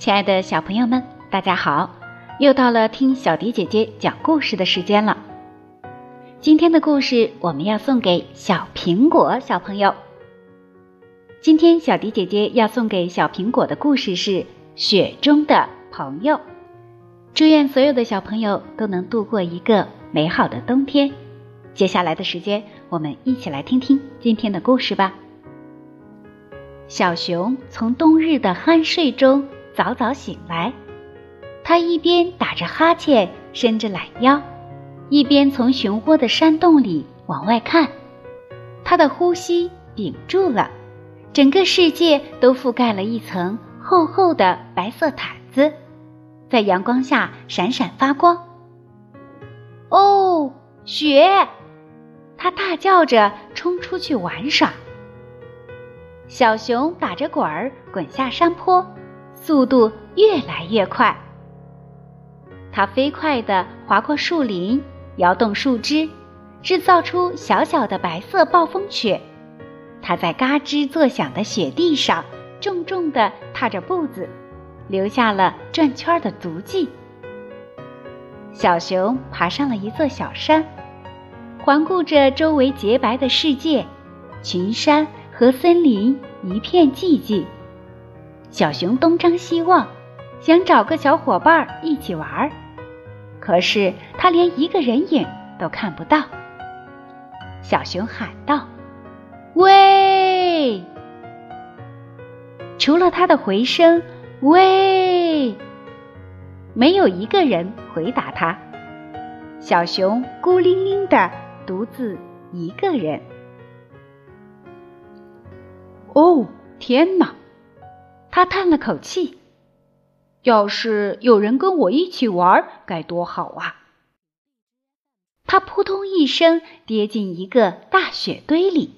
亲爱的小朋友们，大家好！又到了听小迪姐姐讲故事的时间了。今天的故事我们要送给小苹果小朋友。今天小迪姐姐要送给小苹果的故事是《雪中的朋友》。祝愿所有的小朋友都能度过一个美好的冬天。接下来的时间，我们一起来听听今天的故事吧。小熊从冬日的酣睡中。早早醒来，他一边打着哈欠，伸着懒腰，一边从熊窝的山洞里往外看。他的呼吸屏住了，整个世界都覆盖了一层厚厚的白色毯子，在阳光下闪闪发光。哦，雪！他大叫着冲出去玩耍。小熊打着滚儿滚下山坡。速度越来越快，它飞快地划过树林，摇动树枝，制造出小小的白色暴风雪。它在嘎吱作响的雪地上重重地踏着步子，留下了转圈的足迹。小熊爬上了一座小山，环顾着周围洁白的世界，群山和森林一片寂静。小熊东张西望，想找个小伙伴一起玩儿，可是他连一个人影都看不到。小熊喊道：“喂！”除了他的回声“喂”，没有一个人回答他。小熊孤零零的独自一个人。哦，天哪！他叹了口气：“要是有人跟我一起玩，该多好啊！”他扑通一声跌进一个大雪堆里。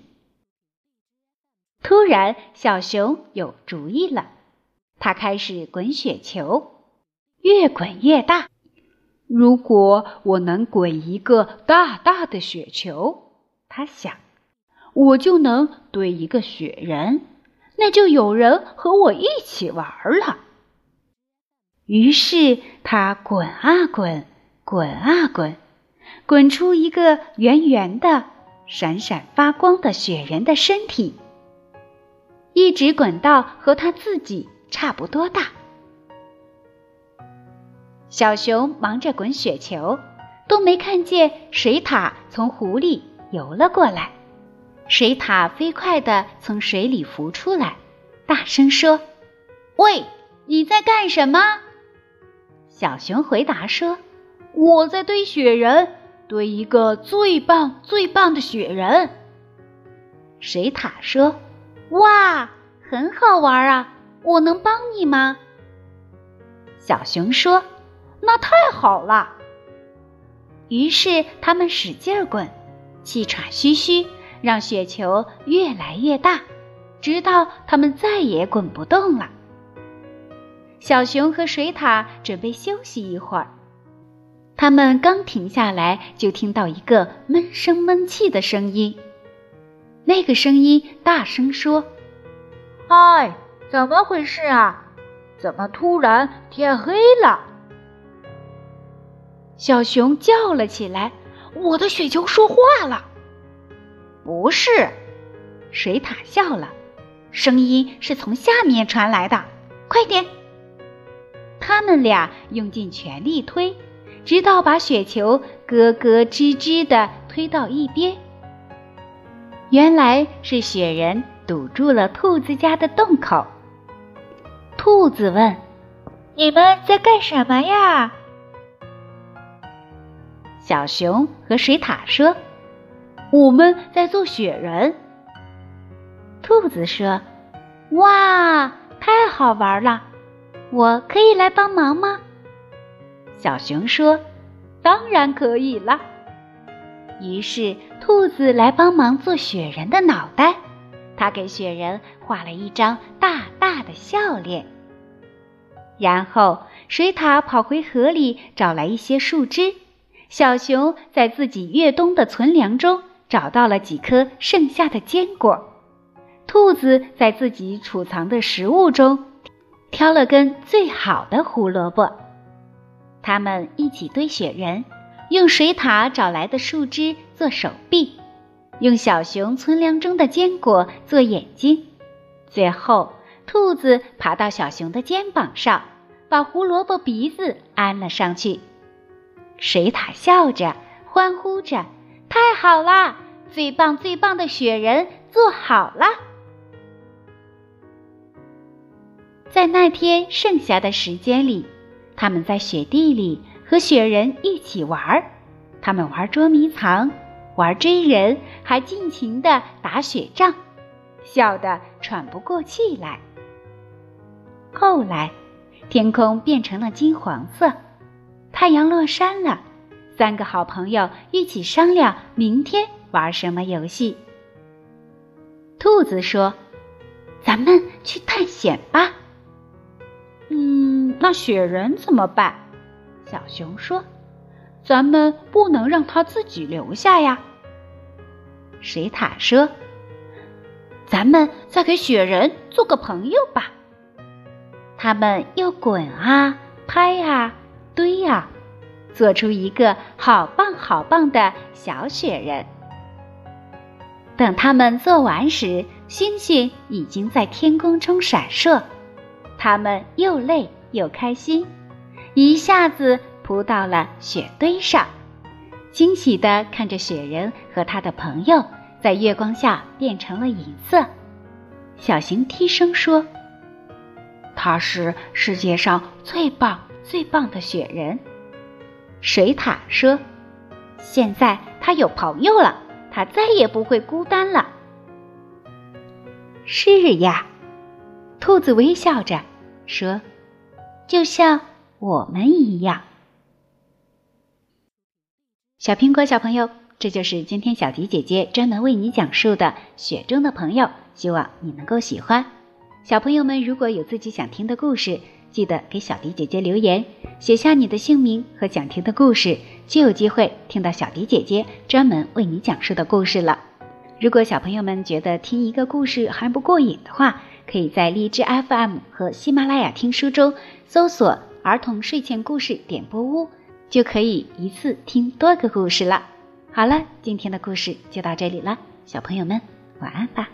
突然，小熊有主意了，他开始滚雪球，越滚越大。如果我能滚一个大大的雪球，他想，我就能堆一个雪人。那就有人和我一起玩了。于是他滚啊滚，滚啊滚，滚出一个圆圆的、闪闪发光的雪人的身体，一直滚到和他自己差不多大。小熊忙着滚雪球，都没看见水獭从湖里游了过来。水獭飞快地从水里浮出来，大声说：“喂，你在干什么？”小熊回答说：“我在堆雪人，堆一个最棒最棒的雪人。”水獭说：“哇，很好玩啊！我能帮你吗？”小熊说：“那太好了。”于是他们使劲滚，气喘吁吁。让雪球越来越大，直到它们再也滚不动了。小熊和水獭准备休息一会儿，他们刚停下来，就听到一个闷声闷气的声音。那个声音大声说：“嗨，怎么回事啊？怎么突然天黑了？”小熊叫了起来：“我的雪球说话了！”不是，水獭笑了，声音是从下面传来的。快点！他们俩用尽全力推，直到把雪球咯咯吱吱的推到一边。原来是雪人堵住了兔子家的洞口。兔子问：“你们在干什么呀？”小熊和水獭说。我们在做雪人。兔子说：“哇，太好玩了！我可以来帮忙吗？”小熊说：“当然可以了。”于是兔子来帮忙做雪人的脑袋，他给雪人画了一张大大的笑脸。然后水獭跑回河里找来一些树枝，小熊在自己越冬的存粮中。找到了几颗剩下的坚果，兔子在自己储藏的食物中挑了根最好的胡萝卜。他们一起堆雪人，用水獭找来的树枝做手臂，用小熊存粮中的坚果做眼睛。最后，兔子爬到小熊的肩膀上，把胡萝卜鼻子安了上去。水獭笑着，欢呼着：“太好啦！最棒最棒的雪人做好了！”在那天剩下的时间里，他们在雪地里和雪人一起玩儿。他们玩捉迷藏，玩追人，还尽情的打雪仗，笑得喘不过气来。后来，天空变成了金黄色，太阳落山了。三个好朋友一起商量明天玩什么游戏。兔子说：“咱们去探险吧。”嗯，那雪人怎么办？小熊说：“咱们不能让他自己留下呀。”水獭说：“咱们再给雪人做个朋友吧。”他们又滚啊，拍啊，堆呀，做出一个好棒好棒的小雪人。等他们做完时，星星已经在天空中闪烁。他们又累又开心，一下子扑到了雪堆上，惊喜地看着雪人和他的朋友在月光下变成了银色。小熊低声说：“他是世界上最棒最棒的雪人。”水獭说：“现在他有朋友了，他再也不会孤单了。”是呀，兔子微笑着。说：“就像我们一样。”小苹果小朋友，这就是今天小迪姐姐专门为你讲述的《雪中的朋友》，希望你能够喜欢。小朋友们，如果有自己想听的故事，记得给小迪姐姐留言，写下你的姓名和想听的故事，就有机会听到小迪姐姐专门为你讲述的故事了。如果小朋友们觉得听一个故事还不过瘾的话，可以在荔枝 FM 和喜马拉雅听书中搜索“儿童睡前故事点播屋”，就可以一次听多个故事了。好了，今天的故事就到这里了，小朋友们晚安吧。